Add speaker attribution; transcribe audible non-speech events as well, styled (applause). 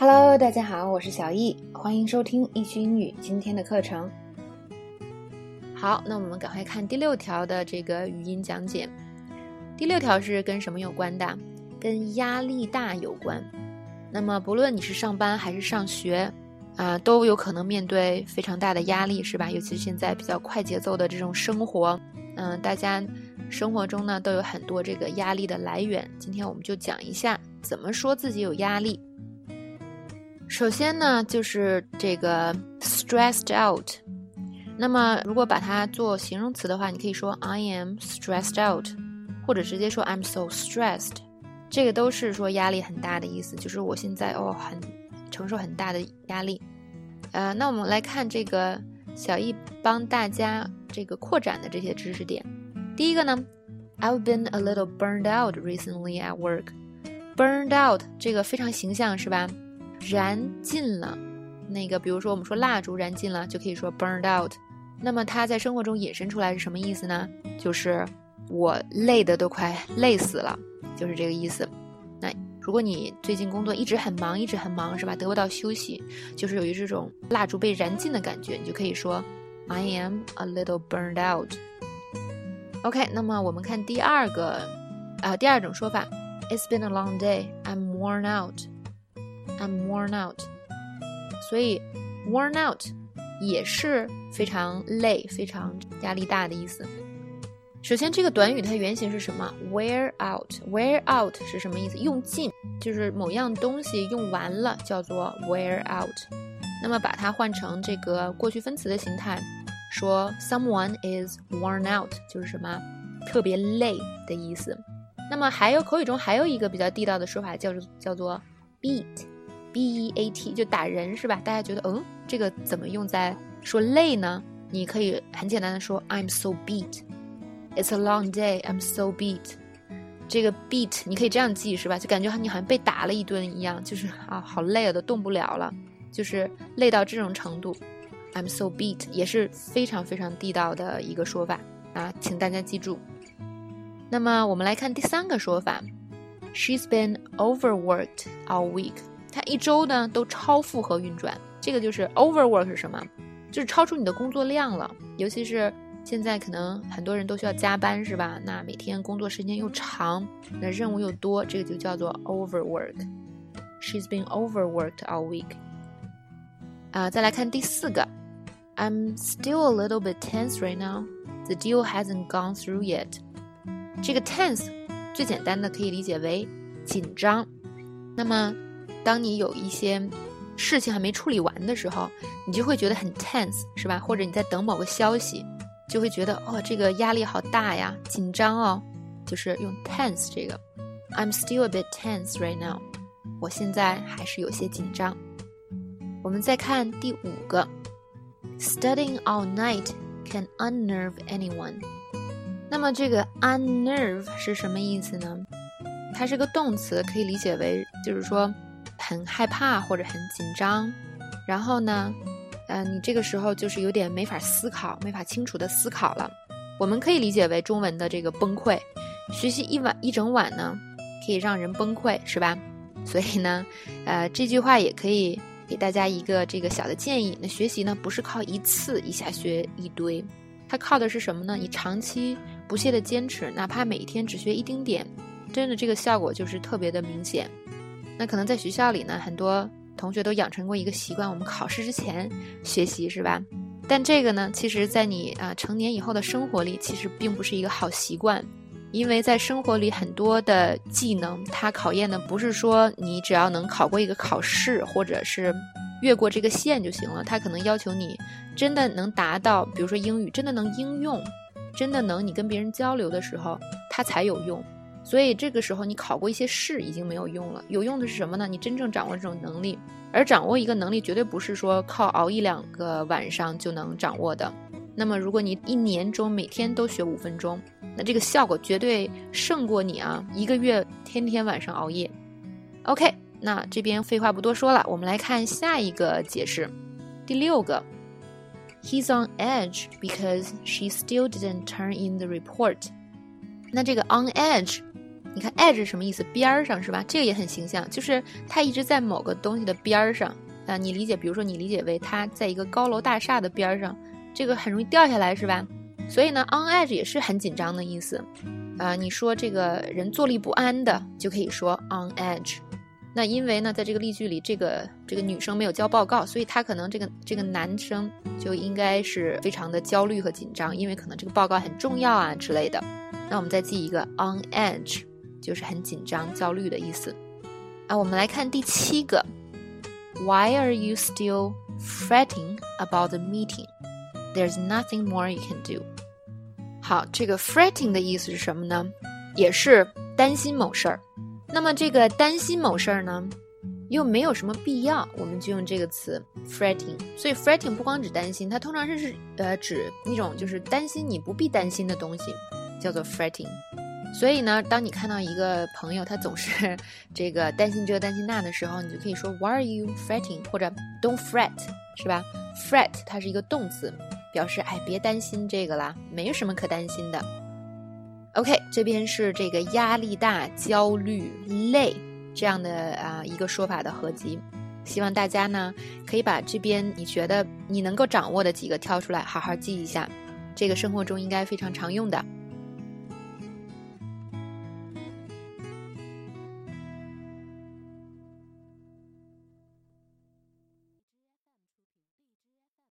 Speaker 1: Hello，大家好，我是小易，欢迎收听易趣英语今天的课程。好，那我们赶快看第六条的这个语音讲解。第六条是跟什么有关的？跟压力大有关。那么，不论你是上班还是上学，啊，都有可能面对非常大的压力，是吧？尤其是现在比较快节奏的这种生活，嗯，大家生活中呢都有很多这个压力的来源。今天我们就讲一下怎么说自己有压力。首先呢，就是这个 stressed out。那么，如果把它做形容词的话，你可以说 I am stressed out，或者直接说 I'm so stressed。这个都是说压力很大的意思，就是我现在哦很承受很大的压力。呃，那我们来看这个小易帮大家这个扩展的这些知识点。第一个呢，I've been a little burned out recently at work。burned out 这个非常形象，是吧？燃尽了，那个比如说我们说蜡烛燃尽了，就可以说 burned out。那么它在生活中引申出来是什么意思呢？就是我累的都快累死了，就是这个意思。那如果你最近工作一直很忙，一直很忙，是吧？得不到休息，就是有一这种蜡烛被燃尽的感觉，你就可以说 I am a little burned out。OK，那么我们看第二个啊，第二种说法，It's been a long day. I'm worn out. I'm worn out，所以 worn out 也是非常累、非常压力大的意思。首先，这个短语它原型是什么？wear out，wear out 是什么意思？用尽，就是某样东西用完了，叫做 wear out。那么把它换成这个过去分词的形态，说 someone is worn out 就是什么？特别累的意思。那么还有口语中还有一个比较地道的说法，叫做叫做 beat。B E A T 就打人是吧？大家觉得嗯，这个怎么用在说累呢？你可以很简单的说 I'm so beat. It's a long day. I'm so beat. 这个 beat 你可以这样记是吧？就感觉你好像被打了一顿一样，就是啊，好累啊，都动不了了，就是累到这种程度。I'm so beat 也是非常非常地道的一个说法啊，请大家记住。那么我们来看第三个说法，She's been overworked all week. 它一周呢都超负荷运转，这个就是 overwork 是什么？就是超出你的工作量了。尤其是现在可能很多人都需要加班，是吧？那每天工作时间又长，那任务又多，这个就叫做 overwork。She's been overworked all week。啊，再来看第四个，I'm still a little bit tense right now. The deal hasn't gone through yet。这个 tense 最简单的可以理解为紧张。那么当你有一些事情还没处理完的时候，你就会觉得很 tense，是吧？或者你在等某个消息，就会觉得哦，这个压力好大呀，紧张哦，就是用 tense 这个。I'm still a bit tense right now，我现在还是有些紧张。我们再看第五个，Studying all night can unnerve anyone。那么这个 unnerve 是什么意思呢？它是个动词，可以理解为就是说。很害怕或者很紧张，然后呢，呃，你这个时候就是有点没法思考，没法清楚的思考了。我们可以理解为中文的这个崩溃。学习一晚一整晚呢，可以让人崩溃，是吧？所以呢，呃，这句话也可以给大家一个这个小的建议。那学习呢，不是靠一次一下学一堆，它靠的是什么呢？你长期不懈的坚持，哪怕每一天只学一丁点，真的这个效果就是特别的明显。那可能在学校里呢，很多同学都养成过一个习惯，我们考试之前学习是吧？但这个呢，其实在你啊成年以后的生活里，其实并不是一个好习惯，因为在生活里很多的技能，它考验的不是说你只要能考过一个考试，或者是越过这个线就行了，它可能要求你真的能达到，比如说英语真的能应用，真的能你跟别人交流的时候，它才有用。所以这个时候你考过一些试已经没有用了，有用的是什么呢？你真正掌握这种能力，而掌握一个能力绝对不是说靠熬一两个晚上就能掌握的。那么如果你一年中每天都学五分钟，那这个效果绝对胜过你啊一个月天天晚上熬夜。OK，那这边废话不多说了，我们来看下一个解释，第六个，He's on edge because she still didn't turn in the report。那这个 on edge。你看 edge 什么意思？边儿上是吧？这个也很形象，就是它一直在某个东西的边儿上啊。你理解，比如说你理解为它在一个高楼大厦的边儿上，这个很容易掉下来是吧？所以呢，on edge 也是很紧张的意思。啊，你说这个人坐立不安的，就可以说 on edge。那因为呢，在这个例句里，这个这个女生没有交报告，所以她可能这个这个男生就应该是非常的焦虑和紧张，因为可能这个报告很重要啊之类的。那我们再记一个 on edge，就是很紧张、焦虑的意思。啊，我们来看第七个，Why are you still fretting about the meeting? There's nothing more you can do. 好，这个 fretting 的意思是什么呢？也是担心某事儿。那么这个担心某事儿呢，又没有什么必要，我们就用这个词 fretting。所以 fretting 不光指担心，它通常是是呃指一种就是担心你不必担心的东西，叫做 fretting。所以呢，当你看到一个朋友他总是 (laughs) 这个担心这担心那的时候，你就可以说 Why are you fretting？或者 Don't fret，是吧？fret 它是一个动词。表示哎，别担心这个啦，没有什么可担心的。OK，这边是这个压力大、焦虑、累这样的啊一个说法的合集。希望大家呢可以把这边你觉得你能够掌握的几个挑出来，好好记一下，这个生活中应该非常常用的。